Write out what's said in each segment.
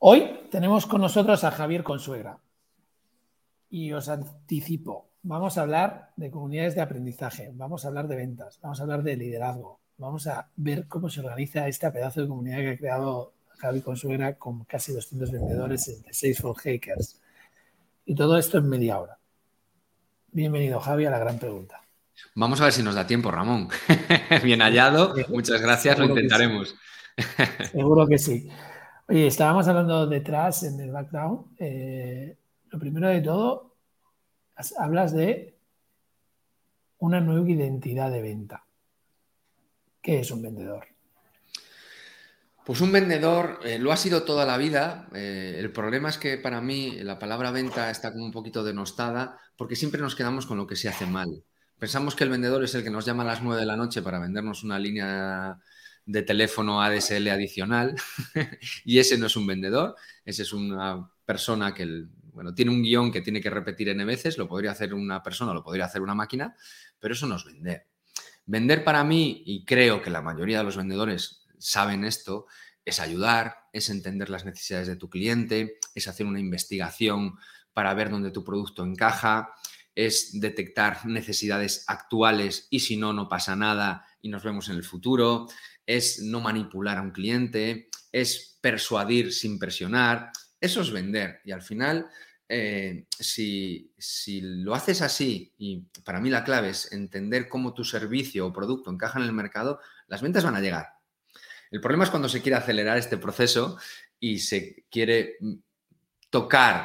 Hoy tenemos con nosotros a Javier Consuegra y os anticipo, vamos a hablar de comunidades de aprendizaje, vamos a hablar de ventas, vamos a hablar de liderazgo, vamos a ver cómo se organiza este pedazo de comunidad que ha creado Javier Consuegra con casi 200 vendedores de Salesforce Hackers. Y todo esto en media hora. Bienvenido, Javi, a la gran pregunta. Vamos a ver si nos da tiempo, Ramón. Bien hallado, muchas gracias, lo intentaremos. Seguro que sí. Oye, estábamos hablando detrás en el background. Eh, lo primero de todo, hablas de una nueva identidad de venta. ¿Qué es un vendedor? Pues un vendedor eh, lo ha sido toda la vida. Eh, el problema es que para mí la palabra venta está como un poquito denostada porque siempre nos quedamos con lo que se hace mal. Pensamos que el vendedor es el que nos llama a las 9 de la noche para vendernos una línea de teléfono ADSL adicional y ese no es un vendedor, ese es una persona que bueno, tiene un guion que tiene que repetir n veces, lo podría hacer una persona, lo podría hacer una máquina, pero eso no es vender. Vender para mí, y creo que la mayoría de los vendedores saben esto, es ayudar, es entender las necesidades de tu cliente, es hacer una investigación para ver dónde tu producto encaja, es detectar necesidades actuales y si no, no pasa nada y nos vemos en el futuro, es no manipular a un cliente, es persuadir sin presionar, eso es vender. Y al final, eh, si, si, lo haces así, y para mí la clave es entender cómo tu servicio o producto encaja en el mercado, las ventas van a llegar. El problema es cuando se quiere acelerar este proceso y se quiere mm, tocar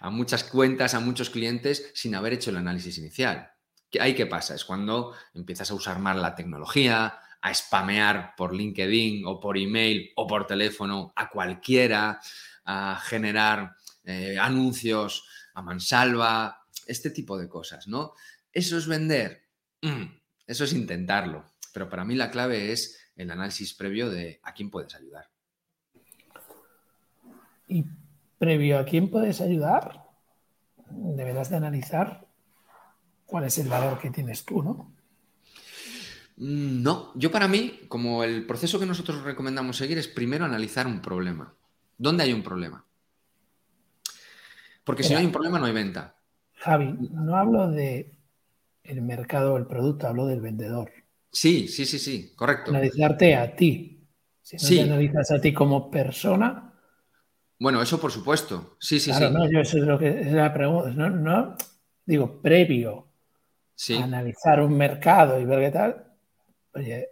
a muchas cuentas, a muchos clientes sin haber hecho el análisis inicial. ¿Ahí qué pasa? Es cuando empiezas a usar mal la tecnología, a spamear por LinkedIn o por email o por teléfono a cualquiera, a generar eh, anuncios a mansalva, este tipo de cosas, ¿no? Eso es vender, mm, eso es intentarlo, pero para mí la clave es el análisis previo de a quién puedes ayudar. Y previo a quién puedes ayudar, deberás de analizar cuál es el valor que tienes tú, ¿no? Mm, no, yo para mí, como el proceso que nosotros recomendamos seguir es primero analizar un problema. ¿Dónde hay un problema? Porque si no hay un problema no hay venta. Javi, no hablo de el mercado o el producto, hablo del vendedor. Sí, sí, sí, sí, correcto. Analizarte a ti. Si no te analizas a ti como persona. Bueno, eso por supuesto. Sí, sí, sí. No, yo eso es lo que es la pregunta. No, digo, previo a analizar un mercado y ver qué tal, oye,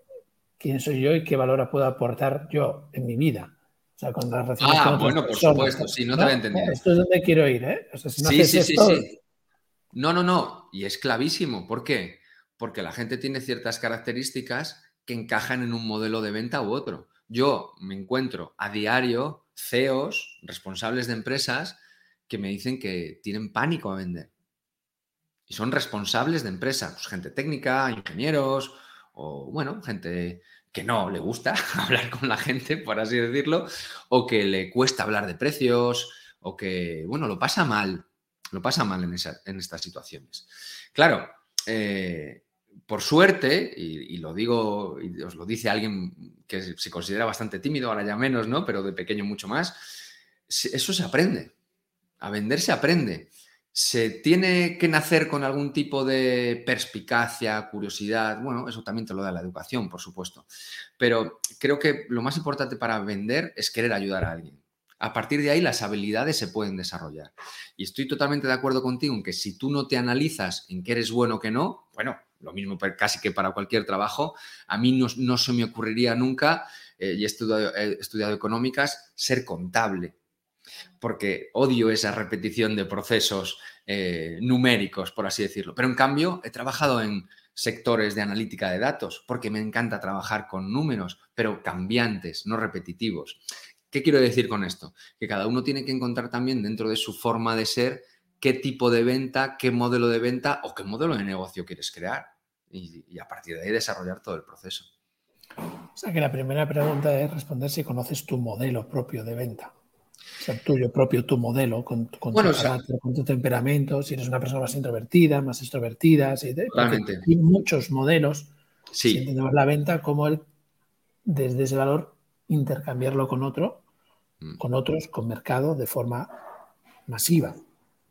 ¿quién soy yo y qué valor puedo aportar yo en mi vida? O sea, con las relaciones ah, bueno, por supuesto, sí, no, te había entendido. Esto es donde quiero ir, ¿eh? O sea, si no sí, sí, sí, sí. No, no, no. Y es clavísimo. ¿Por qué? Porque la gente tiene ciertas características que encajan en un modelo de venta u otro. Yo me encuentro a diario CEOs, responsables de empresas, que me dicen que tienen pánico a vender. Y son responsables de empresas, pues gente técnica, ingenieros, o bueno, gente que no le gusta hablar con la gente, por así decirlo, o que le cuesta hablar de precios, o que, bueno, lo pasa mal, lo pasa mal en, en estas situaciones. Claro, eh, por suerte, y, lo digo, y os lo dice alguien que se considera bastante tímido, ahora ya menos, ¿no? Pero de pequeño mucho más, eso se aprende. A vender se aprende. ¿Se tiene que nacer con algún tipo de perspicacia, curiosidad? Bueno, eso también te lo da la educación, por supuesto. Pero creo que lo más importante para vender es querer ayudar a alguien. A partir de ahí las habilidades se pueden desarrollar. Y estoy totalmente de acuerdo contigo en que si tú no te analizas en qué eres bueno o qué no, bueno, lo mismo casi que para cualquier trabajo, a mí no, se me ocurriría nunca, eh, y he estudiado económicas, ser contable porque odio esa repetición de procesos eh, numéricos, por así decirlo. Pero en cambio, he trabajado en sectores de analítica de datos, porque me encanta trabajar con números, pero cambiantes, no repetitivos. ¿Qué quiero decir con esto? Que cada uno tiene que encontrar también dentro de su forma de ser qué tipo de venta, qué modelo de venta o qué modelo de negocio quieres crear. Y, y a partir de ahí desarrollar todo el proceso. O sea que la primera pregunta es responder si conoces tu modelo propio de venta ser tuyo propio, tu modelo, con, tu carácter, con tu temperamento, si eres una persona más introvertida, más extrovertida, si, hay muchos modelos. Sí. Si entendemos la venta como el, desde ese valor, intercambiarlo con otro mm. con otros, con mercado de forma masiva.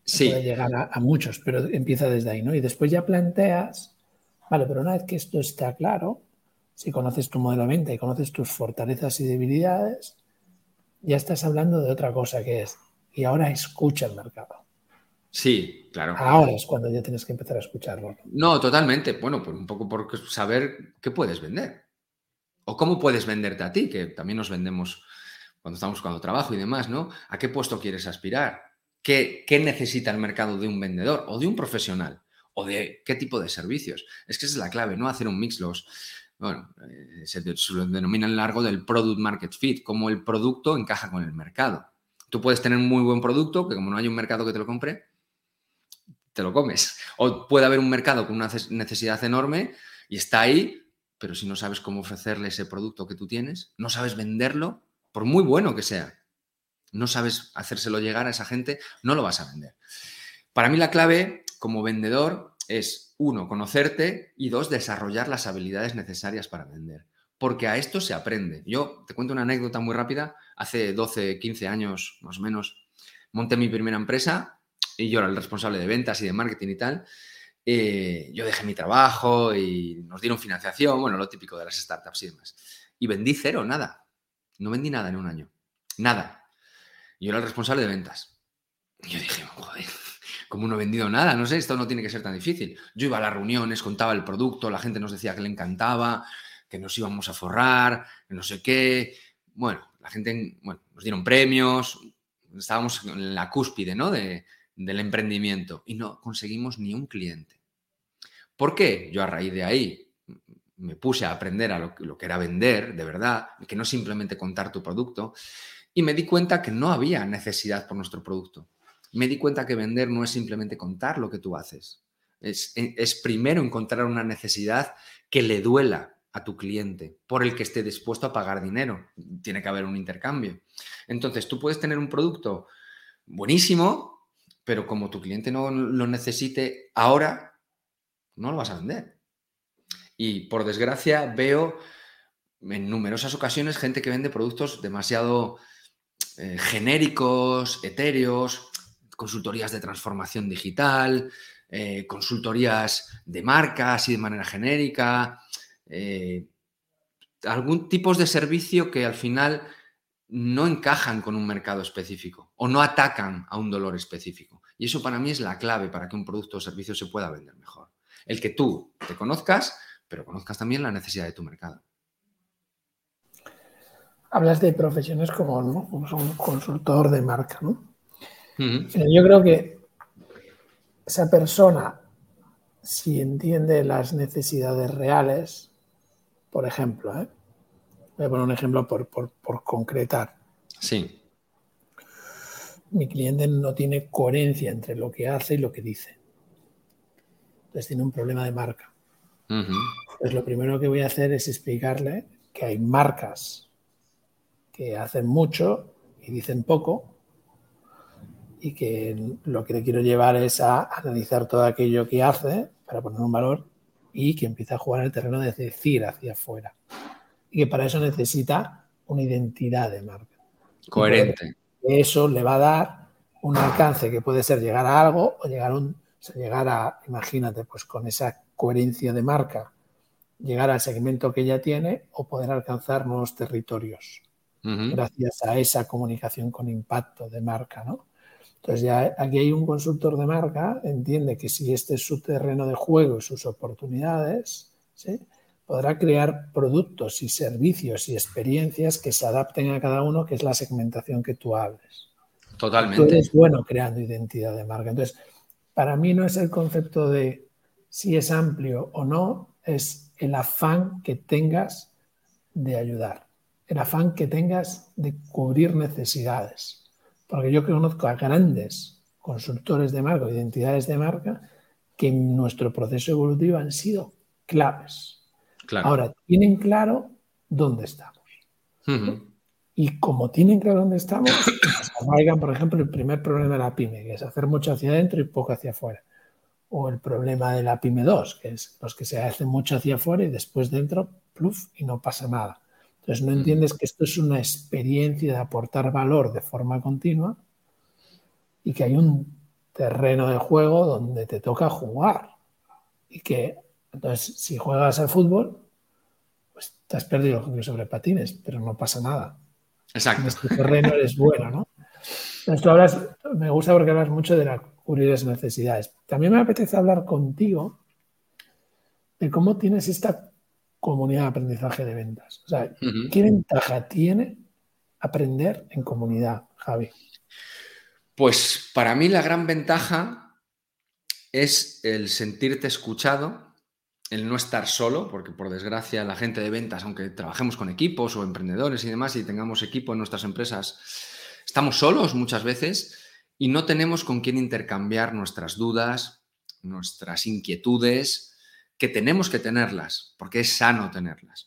Sí. Puede llegar a, a, muchos, pero empieza desde ahí, ¿no? Y después ya planteas, vale, pero una vez que esto está claro, si conoces tu modelo de venta y conoces tus fortalezas y debilidades, ya estás hablando de otra cosa que es, y ahora escucha el mercado. Sí, claro. Ahora es cuando ya tienes que empezar a escucharlo. No, totalmente. Bueno, pues un poco por saber qué puedes vender. O cómo puedes venderte a ti, que también nos vendemos cuando estamos buscando trabajo y demás, ¿no? ¿A qué puesto quieres aspirar? ¿Qué, ¿Qué, necesita el mercado de un vendedor o de un profesional? ¿O de qué tipo de servicios? Es que esa es la clave, ¿no? Hacer un mix. Los, bueno, eh, se, denomina en largo del product market fit, cómo el producto encaja con el mercado. Tú puedes tener un muy buen producto, que como no hay un mercado que te lo compre, te lo comes. O puede haber un mercado con una necesidad enorme y está ahí, pero si no sabes cómo ofrecerle ese producto que tú tienes, no sabes venderlo, por muy bueno que sea, no sabes hacérselo llegar a esa gente, no lo vas a vender. Para mí la clave como vendedor es, uno, conocerte y dos, desarrollar las habilidades necesarias para vender. Porque a esto se aprende. Yo te cuento una anécdota muy rápida. Hace 12, 15 años más o menos monté mi primera empresa y yo era el responsable de ventas y de marketing y tal, eh, yo dejé mi trabajo y nos dieron financiación, bueno, lo típico de las startups y demás. Y vendí cero, nada. No vendí nada en un año. Nada. Yo era el responsable de ventas. Y yo dije, ¿cómo no vendido nada? No sé, esto no tiene que ser tan difícil. Yo iba a las reuniones, contaba el producto, la gente nos decía que le encantaba, que nos íbamos a forrar, no sé qué. Bueno, la gente, bueno, nos dieron premios, estábamos en la cúspide, ¿no? De, del emprendimiento y no conseguimos ni un cliente. ¿Por qué? Yo a raíz de ahí me puse a aprender a lo, lo que era vender, de verdad, que no simplemente contar tu producto, y me di cuenta que no había necesidad por nuestro producto. Me di cuenta que vender no es simplemente contar lo que tú haces, es, es primero encontrar una necesidad que le duela a tu cliente, por el que esté dispuesto a pagar dinero. Tiene que haber un intercambio. Entonces, tú puedes tener un producto buenísimo, pero como tu cliente no lo necesite ahora, no lo vas a vender. Y por desgracia veo en numerosas ocasiones gente que vende productos demasiado eh, genéricos, etéreos, consultorías de transformación digital, eh, consultorías de marcas y de manera genérica, eh, algún tipo de servicio que al final no encajan con un mercado específico o no atacan a un dolor específico. Y eso para mí es la clave para que un producto o servicio se pueda vender mejor. El que tú te conozcas, pero conozcas también la necesidad de tu mercado. Hablas de profesiones como, un consultor de marca, ¿no? Yo creo que esa persona, si entiende las necesidades reales, por ejemplo, ¿eh? Voy a poner un ejemplo por, concretar. Sí. Mi cliente no tiene coherencia entre lo que hace y lo que dice. Entonces tiene un problema de marca. Pues lo primero que voy a hacer es explicarle que hay marcas que hacen mucho y dicen poco y que lo que le quiero llevar es a analizar todo aquello que hace para poner un valor y que empiece a jugar el terreno de decir hacia afuera y que para eso necesita una identidad de marca. Coherente. Eso le va a dar un alcance que puede ser llegar a algo o llegar a, un, llegar a imagínate, pues con esa coherencia de marca, llegar al segmento que ya tiene o poder alcanzar nuevos territorios gracias a esa comunicación con impacto de marca, ¿no? Entonces ya aquí hay un consultor de marca, entiende que si este es su terreno de juego y sus oportunidades, ¿sí? podrá crear productos y servicios y experiencias que se adapten a cada uno, que es la segmentación que tú hables. Totalmente. Tú eres bueno creando identidad de marca. Entonces, para mí no es el concepto de si es amplio o no, es el afán que tengas de ayudar, el afán que tengas de cubrir necesidades. Porque yo conozco a grandes consultores de marca, identidades de marca, que en nuestro proceso evolutivo han sido claves Ahora, tienen claro dónde estamos. Y como tienen claro dónde estamos, arraigan, por ejemplo, el primer problema de la pyme, que es hacer mucho hacia adentro y poco hacia afuera. O el problema de la pyme 2, que es los que se hacen mucho hacia afuera y después dentro, pluf, y no pasa nada. Entonces no entiendes que esto es una experiencia de aportar valor de forma continua y que hay un terreno de juego donde te toca jugar. Y que entonces si juegas al fútbol, pues te has perdido el juego sobre patines, pero no pasa nada. Exacto. En este terreno eres bueno, ¿no? Esto hablas, me gusta porque hablas mucho de las cubrir las necesidades. También me apetece hablar contigo de cómo tienes esta comunidad de aprendizaje de ventas. O sea, ¿qué ventaja tiene aprender en comunidad, Javi? Pues para mí la gran ventaja es el sentirte escuchado, el no estar solo, porque por desgracia la gente de ventas, aunque trabajemos con equipos o emprendedores y demás y tengamos equipo en nuestras empresas, estamos solos muchas veces y no tenemos con quién intercambiar nuestras dudas, nuestras inquietudes, que tenemos que tenerlas, porque es sano tenerlas.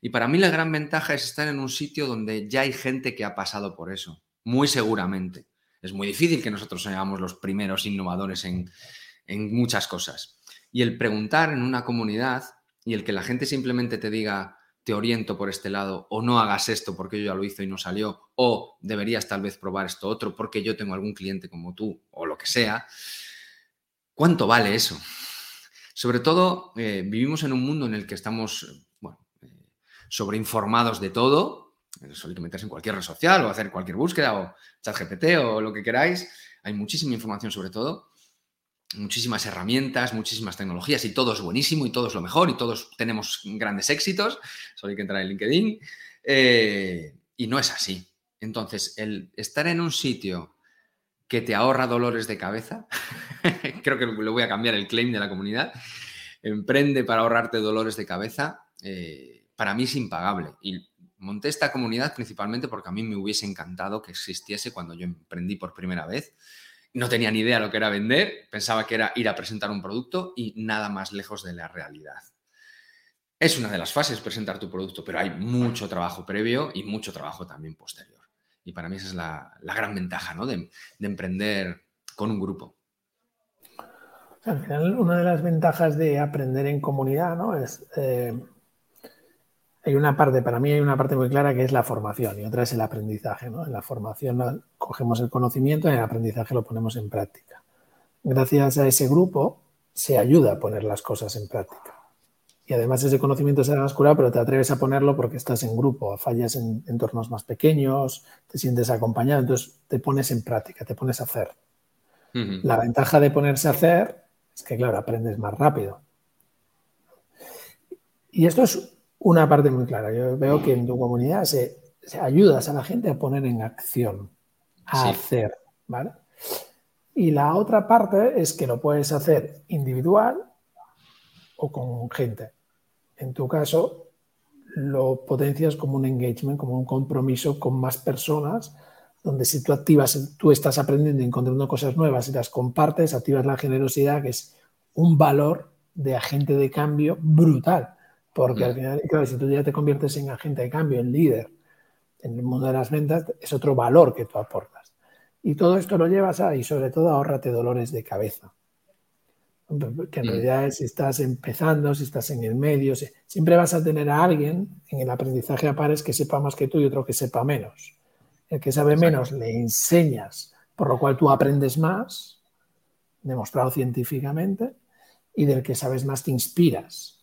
Y para mí la gran ventaja es estar en un sitio donde ya hay gente que ha pasado por eso, muy seguramente. Es muy difícil que nosotros seamos los primeros innovadores en, en muchas cosas. Y el preguntar en una comunidad y el que la gente simplemente te diga, te oriento por este lado, o no hagas esto porque yo ya lo hice y no salió, o deberías tal vez probar esto otro porque yo tengo algún cliente como tú, o lo que sea, ¿cuánto vale eso? Sobre todo, eh, vivimos en un mundo en el que estamos eh, sobreinformados de todo. Hay que meterse en cualquier red social o hacer cualquier búsqueda o chat GPT o lo que queráis. Hay muchísima información sobre todo, muchísimas herramientas, muchísimas tecnologías y todo es buenísimo y todo es lo mejor y todos tenemos grandes éxitos. Solo que entrar en LinkedIn. Eh, y no es así. Entonces, el estar en un sitio que te ahorra dolores de cabeza. Creo que lo voy a cambiar el claim de la comunidad. Emprende para ahorrarte dolores de cabeza. Eh, para mí es impagable. Y monté esta comunidad principalmente porque a mí me hubiese encantado que existiese cuando yo emprendí por primera vez. No tenía ni idea lo que era vender, pensaba que era ir a presentar un producto y nada más lejos de la realidad. Es una de las fases presentar tu producto, pero hay mucho trabajo previo y mucho trabajo también posterior. Y para mí esa es la, gran ventaja ¿no? de, emprender con un grupo. Al final, una de las ventajas de aprender en comunidad ¿no? es. Eh, hay una parte, para mí hay una parte muy clara que es la formación y otra es el aprendizaje. ¿no? En la formación cogemos el conocimiento y en el aprendizaje lo ponemos en práctica. Gracias a ese grupo se ayuda a poner las cosas en práctica y además ese conocimiento se más curado, pero te atreves a ponerlo porque estás en grupo, fallas en entornos más pequeños, te sientes acompañado, entonces te pones en práctica, te pones a hacer. La ventaja de ponerse a hacer es que, claro, aprendes más rápido. Y esto es una parte muy clara. Yo veo que en tu comunidad se, ayudas a la gente a poner en acción, a hacer, ¿vale? Y la otra parte es que lo puedes hacer individual o con gente en tu caso, lo potencias como un engagement, como un compromiso con más personas, donde si tú activas, tú estás aprendiendo y encontrando cosas nuevas y las compartes, activas la generosidad, que es un valor de agente de cambio brutal. Porque al final, claro, si tú ya te conviertes en agente de cambio, en líder en el mundo de las ventas, es otro valor que tú aportas. Y todo esto lo llevas a, y sobre todo, ahórrate dolores de cabeza que en mm. realidad si estás empezando, si estás en el medio, siempre vas a tener a alguien en el aprendizaje a pares que sepa más que tú y otro que sepa menos. El que sabe menos le enseñas, por lo cual tú aprendes más, demostrado científicamente, y del que sabes más te inspiras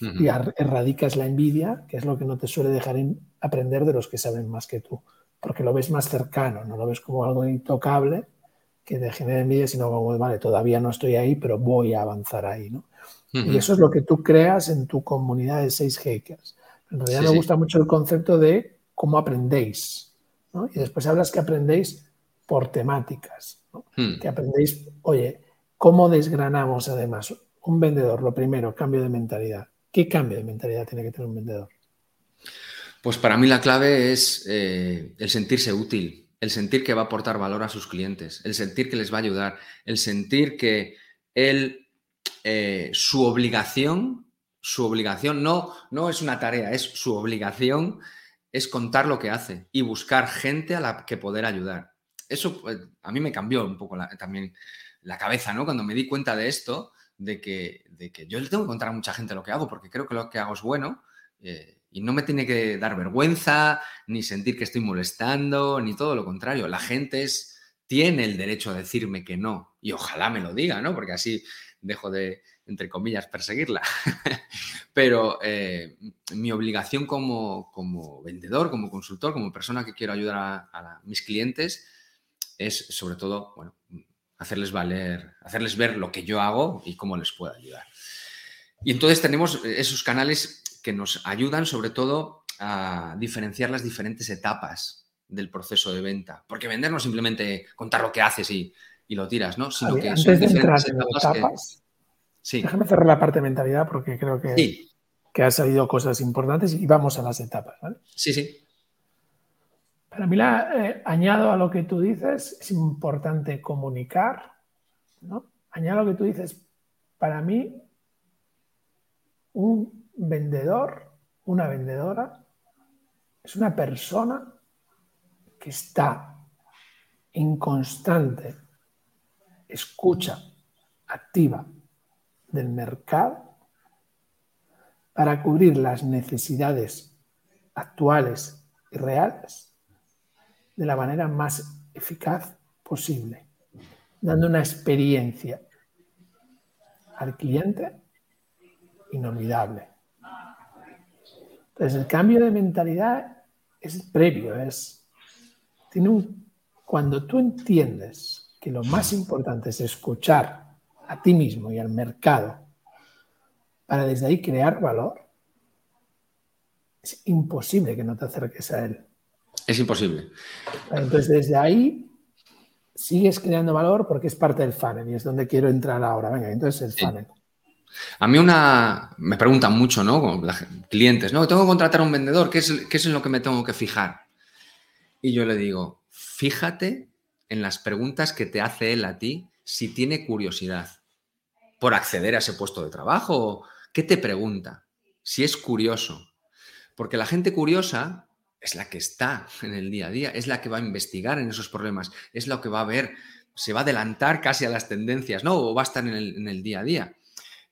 y erradicas la envidia, que es lo que no te suele dejar aprender de los que saben más que tú, porque lo ves más cercano, no lo ves como algo intocable, que te genere envidia, sino como, vale, todavía no estoy ahí, pero voy a avanzar ahí, ¿no? Y eso es lo que tú creas en tu comunidad de seis hackers. En realidad me gusta mucho el concepto de cómo aprendéis, ¿no? Y después hablas que aprendéis por temáticas, ¿no? Hmm. Que aprendéis, oye, ¿cómo desgranamos además? Un vendedor, lo primero, cambio de mentalidad. ¿Qué cambio de mentalidad tiene que tener un vendedor? Pues para mí la clave es eh, el sentirse útil, el sentir que va a aportar valor a sus clientes, el sentir que les va a ayudar, el sentir que él, eh, su obligación, su obligación no, no es una tarea, es su obligación, es contar lo que hace y buscar gente a la que poder ayudar. Eso pues, a mí me cambió un poco también la cabeza, ¿no? Cuando me di cuenta de esto, de que, de que yo le tengo que contar a mucha gente lo que hago, porque creo que lo que hago es bueno. Eh, Y no me tiene que dar vergüenza, ni sentir que estoy molestando, ni todo lo contrario. La gente es, tiene el derecho a decirme que no. Y ojalá me lo diga, ¿no? Porque así dejo de, entre comillas, perseguirla. Pero eh, mi obligación como, como, vendedor, como consultor, como persona que quiero ayudar a, mis clientes es sobre todo, bueno, hacerles valer, hacerles ver lo que yo hago y cómo les puedo ayudar. Y entonces tenemos esos canales que nos ayudan sobre todo a diferenciar las diferentes etapas del proceso de venta. Porque vender no es simplemente contar lo que haces y, lo tiras, ¿no? Sino que son diferentes etapas. Déjame cerrar la parte de mentalidad porque creo que, que ha salido cosas importantes y vamos a las etapas. Sí, sí. Para mí, la, eh, añado a lo que tú dices, es importante comunicar. ¿no? Añado a lo que tú dices, para mí, un vendedor, una vendedora, es una persona que está en constante escucha activa del mercado para cubrir las necesidades actuales y reales de la manera más eficaz posible, dando una experiencia al cliente inolvidable. Entonces, el cambio de mentalidad es previo, es tiene un, cuando tú entiendes que lo más importante es escuchar a ti mismo y al mercado para desde ahí crear valor, es imposible que no te acerques a él. Es imposible. Entonces, desde ahí sigues creando valor porque es parte del funnel y es donde quiero entrar ahora. Venga, entonces el funnel. A mí una me preguntan mucho, ¿no? Clientes, ¿no? Tengo que contratar a un vendedor, ¿qué es, ¿qué es en lo que me tengo que fijar? Y yo le digo, fíjate en las preguntas que te hace él a ti si tiene curiosidad por acceder a ese puesto de trabajo. ¿Qué te pregunta? Si es curioso. Porque la gente curiosa es la que está en el día a día, es la que va a investigar en esos problemas, es la que va a ver, se va a adelantar casi a las tendencias, ¿no? O va a estar en el, día a día.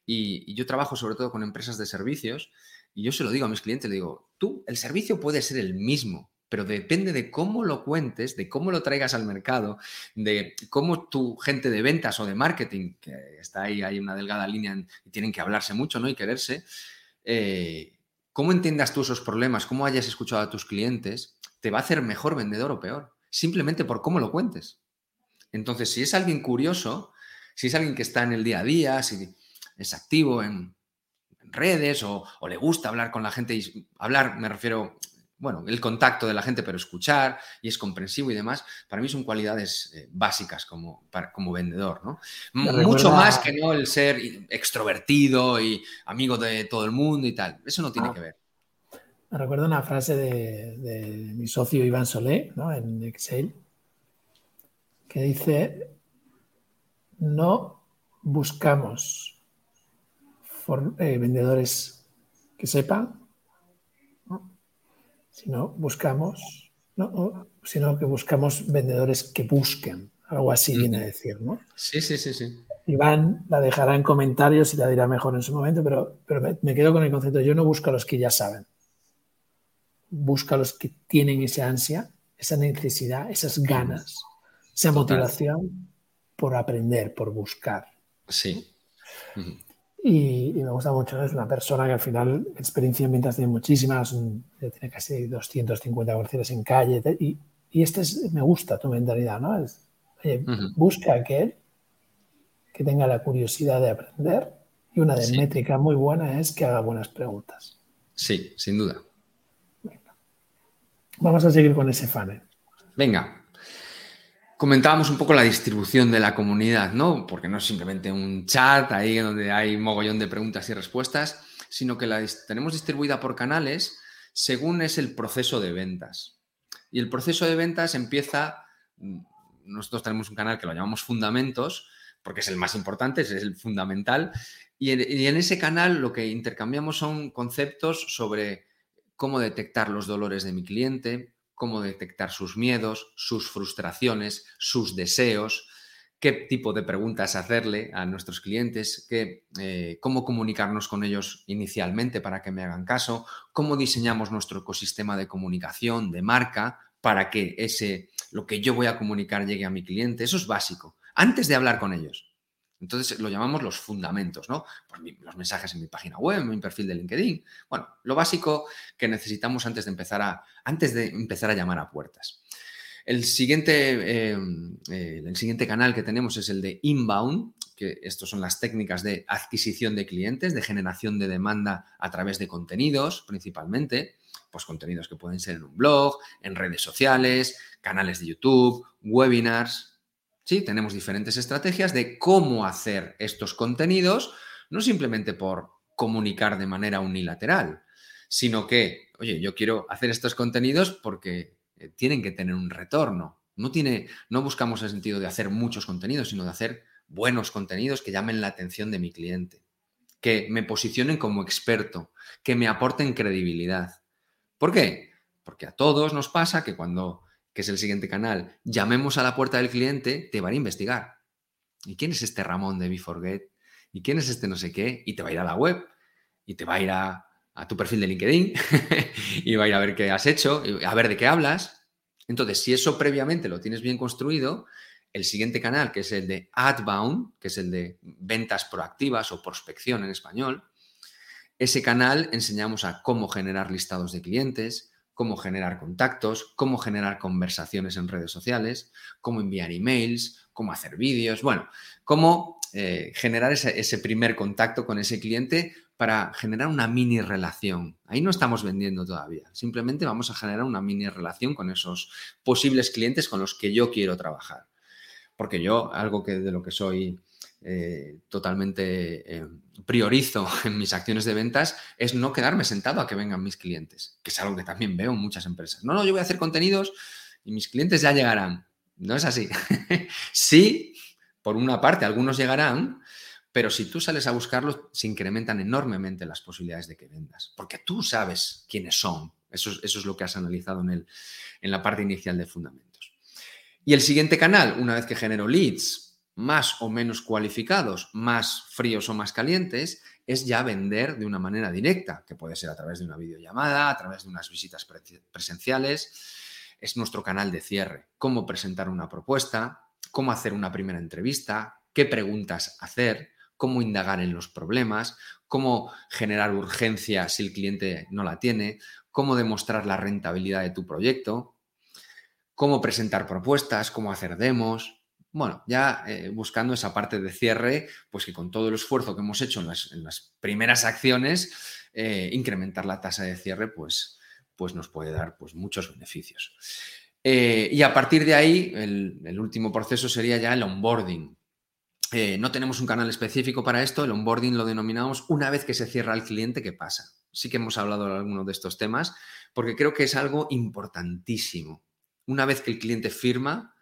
Y, y, yo trabajo sobre todo con empresas de servicios y yo se lo digo a mis clientes, le digo, tú, el servicio puede ser el mismo, pero depende de cómo lo cuentes, de cómo lo traigas al mercado, de cómo tu gente de ventas o de marketing, que está ahí, hay una delgada línea y tienen que hablarse mucho ¿no? y quererse, eh, cómo entiendas tú esos problemas, cómo hayas escuchado a tus clientes, te va a hacer mejor vendedor o peor, simplemente por cómo lo cuentes. Entonces, si es alguien curioso, si es alguien que está en el día a día, si es activo en, redes o, o, le gusta hablar con la gente y hablar, me refiero bueno, el contacto de la gente, pero escuchar y es comprensivo y demás, para mí son cualidades eh, básicas como, como vendedor, ¿no? Mucho más que no el ser extrovertido y amigo de todo el mundo y tal. Eso no tiene ah. que ver. Me recuerdo una frase de, mi socio Iván Solé, ¿no? En Excel, que dice, no buscamos eh, vendedores que sepan, sino buscamos, ¿no? sino que buscamos vendedores que busquen, algo así viene a decir, ¿no? Sí, sí, sí, sí. Iván la dejará en comentarios y la dirá mejor en su momento, pero, pero me, quedo con el concepto, yo no busco a los que ya saben, busco a los que tienen esa ansia, esa necesidad, esas ganas, esa motivación por aprender, por buscar. Sí. Y, me gusta mucho, es una persona que al final experiencia en ventas tiene muchísimas, tiene casi 250 comerciales en calle y, y este es, me gusta tu mentalidad, ¿no? Es, busca a aquel que tenga la curiosidad de aprender y una de métrica muy buena es que haga buenas preguntas. Sí, sin duda. Vamos a seguir con ese funnel. Venga, Comentábamos un poco la distribución de la comunidad, ¿no? Porque no es simplemente un chat ahí donde hay mogollón de preguntas y respuestas, sino que la tenemos distribuida por canales según es el proceso de ventas. Y el proceso de ventas empieza, nosotros tenemos un canal que lo llamamos Fundamentos, porque es el más importante, es el fundamental, y en ese canal lo que intercambiamos son conceptos sobre cómo detectar los dolores de mi cliente, cómo detectar sus miedos, sus frustraciones, sus deseos, qué tipo de preguntas hacerle a nuestros clientes, qué, eh, cómo comunicarnos con ellos inicialmente para que me hagan caso, cómo diseñamos nuestro ecosistema de comunicación, de marca, para que ese, lo que yo voy a comunicar llegue a mi cliente. Eso es básico, antes de hablar con ellos. Entonces lo llamamos los fundamentos, ¿no? Pues los mensajes en mi página web, en mi perfil de LinkedIn. Bueno, lo básico que necesitamos antes de empezar a, antes de empezar a llamar a puertas. El siguiente, eh, eh, el siguiente canal que tenemos es el de inbound, que estos son las técnicas de adquisición de clientes, de generación de demanda a través de contenidos principalmente, pues contenidos que pueden ser en un blog, en redes sociales, canales de YouTube, webinars. Sí, tenemos diferentes estrategias de cómo hacer estos contenidos, no simplemente por comunicar de manera unilateral, sino que, oye, yo quiero hacer estos contenidos porque eh, tienen que tener un retorno. No, tiene, no buscamos el sentido de hacer muchos contenidos, sino de hacer buenos contenidos que llamen la atención de mi cliente, que me posicionen como experto, que me aporten credibilidad. ¿Por qué? Porque a todos nos pasa que cuando, que es el siguiente canal, llamemos a la puerta del cliente, te van a investigar. ¿Y quién es este Ramón de BeForget? ¿Y quién es este no sé qué? Y te va a ir a la web y te va a ir a, tu perfil de LinkedIn y va a ir a ver qué has hecho, a ver de qué hablas. Entonces, si eso previamente lo tienes bien construido, el siguiente canal, que es el de Adbound, que es el de ventas proactivas o prospección en español, ese canal enseñamos a cómo generar listados de clientes, cómo generar contactos, cómo generar conversaciones en redes sociales, cómo enviar emails, cómo hacer vídeos, bueno, cómo eh, generar ese, primer contacto con ese cliente para generar una mini relación. Ahí no estamos vendiendo todavía, simplemente vamos a generar una mini relación con esos posibles clientes con los que yo quiero trabajar. Porque yo, algo que de lo que soy eh, totalmente eh, priorizo en mis acciones de ventas es no quedarme sentado a que vengan mis clientes, que es algo que también veo en muchas empresas. No, no, yo voy a hacer contenidos y mis clientes ya llegarán. No es así. sí, por una parte, algunos llegarán, pero si tú sales a buscarlos, se incrementan enormemente las posibilidades de que vendas, porque tú sabes quiénes son. Eso es, eso es lo que has analizado en, el, en la parte inicial de fundamentos. Y el siguiente canal, una vez que genero leads más o menos cualificados, más fríos o más calientes, es ya vender de una manera directa, que puede ser a través de una videollamada, a través de unas visitas presenciales. Es nuestro canal de cierre. Cómo presentar una propuesta, cómo hacer una primera entrevista, qué preguntas hacer, cómo indagar en los problemas, cómo generar urgencia si el cliente no la tiene, cómo demostrar la rentabilidad de tu proyecto, cómo presentar propuestas, cómo hacer demos. Bueno, ya eh, buscando esa parte de cierre, pues que con todo el esfuerzo que hemos hecho en las, primeras acciones, eh, incrementar la tasa de cierre, pues, pues nos puede dar pues, muchos beneficios. Eh, y a partir de ahí, el último proceso sería ya el onboarding, no tenemos un canal específico para esto, el onboarding lo denominamos una vez que se cierra el cliente, ¿qué pasa? Sí que hemos hablado de algunos de estos temas, porque creo que es algo importantísimo. Una vez que el cliente firma,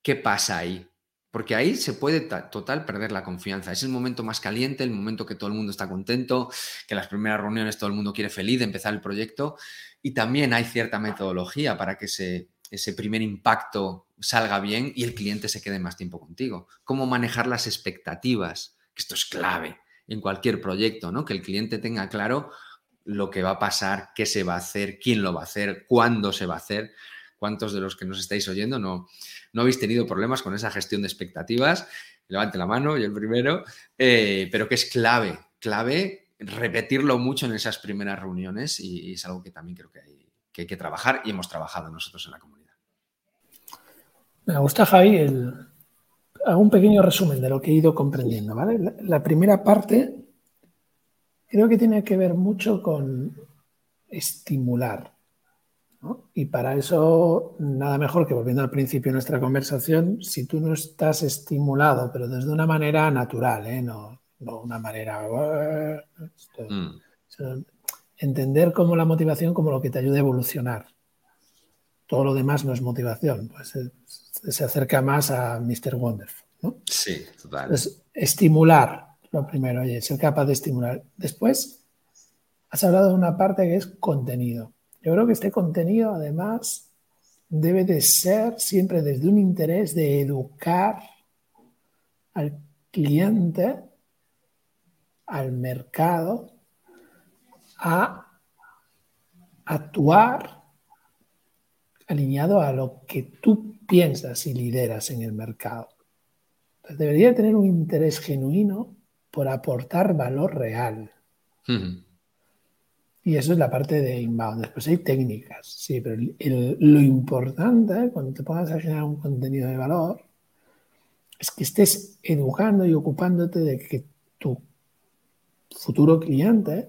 ¿qué pasa ahí? Porque ahí se puede total perder la confianza. Es el momento más caliente, el momento que todo el mundo está contento, que las primeras reuniones todo el mundo quiere feliz de empezar el proyecto. Y también hay cierta metodología para que se ese primer impacto salga bien y el cliente se quede más tiempo contigo. Cómo manejar las expectativas, que esto es clave en cualquier proyecto, ¿no? Que el cliente tenga claro lo que va a pasar, qué se va a hacer, quién lo va a hacer, cuándo se va a hacer. ¿Cuántos de los que nos estáis oyendo no, no habéis tenido problemas con esa gestión de expectativas? Levante la mano, yo el primero, eh, pero que es clave, clave repetirlo mucho en esas primeras reuniones y, es algo que también creo que hay, que trabajar y hemos trabajado nosotros en la comunidad. Me gusta, Javi, hago un pequeño resumen de lo que he ido comprendiendo. ¿vale? La, primera parte creo que tiene que ver mucho con estimular. Y para eso, nada mejor que volviendo al principio de nuestra conversación, si tú no estás estimulado, pero desde una manera natural, ¿eh? no, una manera... Mm. Entender como la motivación como lo que te ayuda a evolucionar. Todo lo demás no es motivación. Pues se acerca más a Mr. Wonderful. ¿no? Sí, total. estimular, lo primero, oye, ser capaz de estimular. Después, has hablado de una parte que es contenido. Yo creo que este contenido, además, debe de ser siempre desde un interés de educar al cliente, al mercado, a actuar alineado a lo que tú piensas y lideras en el mercado. debería tener un interés genuino por aportar valor real. Y eso es la parte de inbound. Después hay técnicas, sí, pero lo importante cuando te pongas a generar un contenido de valor es que estés educando y ocupándote de que tu futuro cliente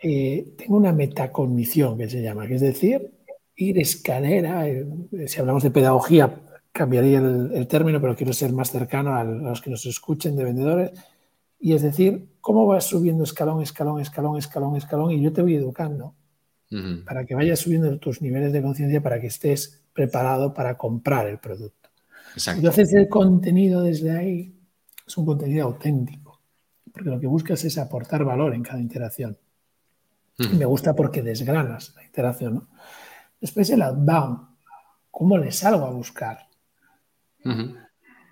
eh, tenga una metacognición que se llama, que es decir, ir escalera. Eh, si hablamos de pedagogía, cambiaría el, término, pero quiero ser más cercano a los que nos escuchen de vendedores y es decir, cómo vas subiendo escalón, escalón, escalón, escalón, escalón, y yo te voy educando para que vayas subiendo tus niveles de conciencia para que estés preparado para comprar el producto. Exacto. Entonces el contenido desde ahí es un contenido auténtico, porque lo que buscas es aportar valor en cada interacción. me gusta porque desgranas la interacción. Después el outbound, ¿cómo le salgo a buscar?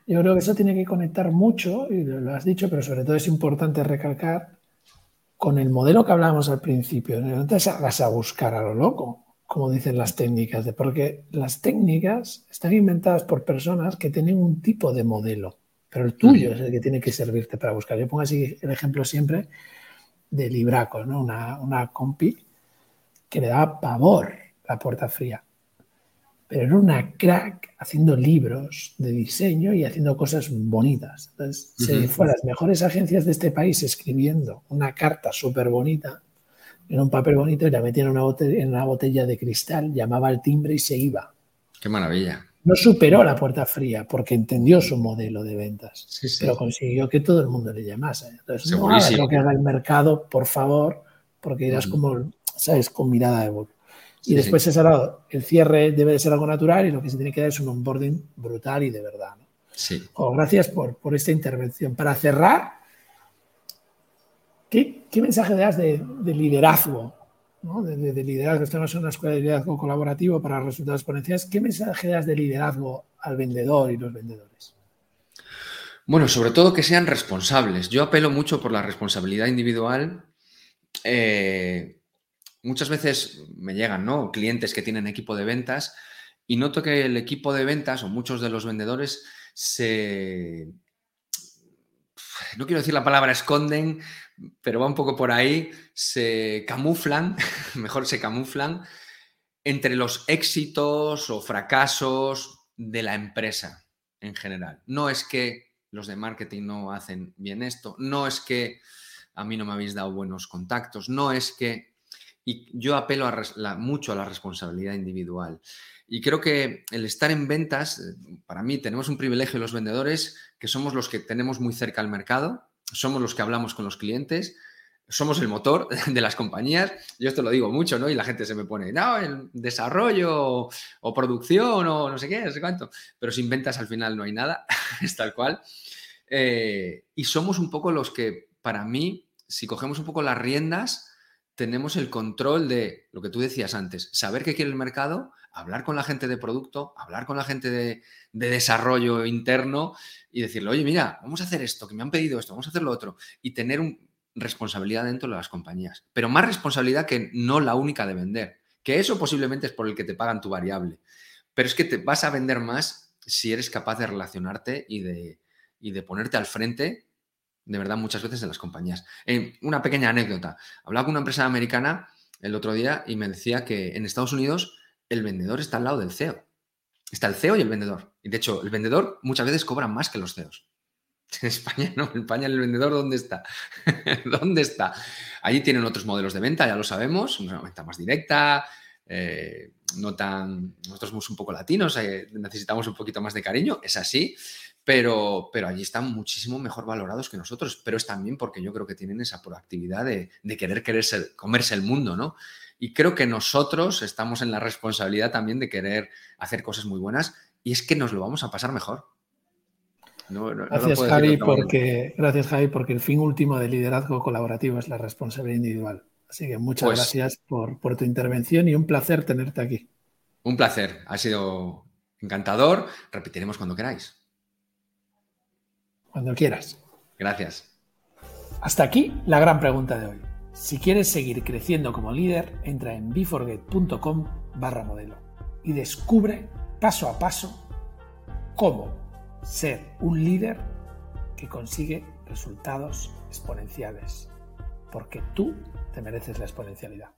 Yo creo que eso tiene que conectar mucho, y lo has dicho, pero sobre todo es importante recalcar con el modelo que hablábamos al principio. No te salgas a buscar a lo loco, como dicen las técnicas, de, porque las técnicas están inventadas por personas que tienen un tipo de modelo, pero el tuyo es el que tiene que servirte para buscar. Yo pongo así el ejemplo siempre de Libraco, ¿no? una, una compi que le da pavor la puerta fría pero era una crack haciendo libros de diseño y haciendo cosas bonitas. Entonces, se fue a las mejores agencias de este país escribiendo una carta súper bonita en un papel bonito y la metía en una, botella, en una botella de cristal, llamaba al timbre y se iba. Qué maravilla. No superó la puerta fría porque entendió su modelo de ventas, pero consiguió que todo el mundo le llamase. Entonces, no hagas lo que haga el mercado, por favor, porque irás como, ¿sabes?, con mirada de Y después ese lado, el cierre debe de ser algo natural y lo que se tiene que dar es un onboarding brutal y de verdad. Sí. Oh, gracias por, por, esta intervención. Para cerrar, ¿qué, qué mensaje das de, de liderazgo? ¿no? De, de, liderazgo, estamos en una escuela de liderazgo colaborativo para resultados exponenciales. ¿Qué mensaje das de liderazgo al vendedor y los vendedores? Bueno, sobre todo que sean responsables. Yo apelo mucho por la responsabilidad individual. Eh, muchas veces me llegan, ¿no? Clientes que tienen equipo de ventas y noto que el equipo de ventas o muchos de los vendedores se... No quiero decir la palabra esconden, pero va un poco por ahí, se camuflan, mejor se camuflan, entre los éxitos o fracasos de la empresa en general. No es que los de marketing no hacen bien esto, no es que a mí no me habéis dado buenos contactos, no es que y yo apelo mucho a la responsabilidad individual. Y creo que el estar en ventas, eh, para mí tenemos un privilegio los vendedores, que somos los que tenemos muy cerca al mercado, somos los que hablamos con los clientes, somos el motor de las compañías. Yo esto lo digo mucho, ¿no? Y la gente se me pone, no, el desarrollo o, producción o no sé qué, no sé cuánto. Pero sin ventas al final no hay nada, es tal cual. Eh, y somos un poco los que, para mí, si cogemos un poco las riendas, tenemos el control de lo que tú decías antes, saber qué quiere el mercado, hablar con la gente de producto, hablar con la gente de, desarrollo interno y decirle, oye, mira, vamos a hacer esto, que me han pedido esto, vamos a hacer lo otro, y tener responsabilidad dentro de las compañías. Pero más responsabilidad que no la única de vender, que eso posiblemente es por el que te pagan tu variable. Pero es que te vas a vender más si eres capaz de relacionarte y de, y de ponerte al frente de verdad, muchas veces en las compañías. Eh, una pequeña anécdota. Hablaba con una empresa americana el otro día y me decía que en Estados Unidos el vendedor está al lado del CEO. Está el CEO y el vendedor. Y de hecho, el vendedor muchas veces cobra más que los CEOs. En España no, en España el vendedor ¿dónde está? ¿Dónde está? Allí tienen otros modelos de venta, ya lo sabemos, una venta más directa, eh, no tan... Nosotros somos un poco latinos, eh, necesitamos un poquito más de cariño, es así, pero, pero allí están muchísimo mejor valorados que nosotros, pero es también porque yo creo que tienen esa proactividad de, querer quererse, comerse el mundo, ¿no? Y creo que nosotros estamos en la responsabilidad también de querer hacer cosas muy buenas y es que nos lo vamos a pasar mejor. gracias, Javi, porque, gracias, Javi, porque el fin último del liderazgo colaborativo es la responsabilidad individual. Así que muchas pues gracias por, por tu intervención y un placer tenerte aquí. Un placer, ha sido encantador. Repetiremos cuando queráis. Cuando quieras. Gracias. Hasta aquí la gran pregunta de hoy. Si quieres seguir creciendo como líder, entra en beforget.com barra modelo y descubre paso a paso cómo ser un líder que consigue resultados exponenciales. Porque tú te mereces la exponencialidad.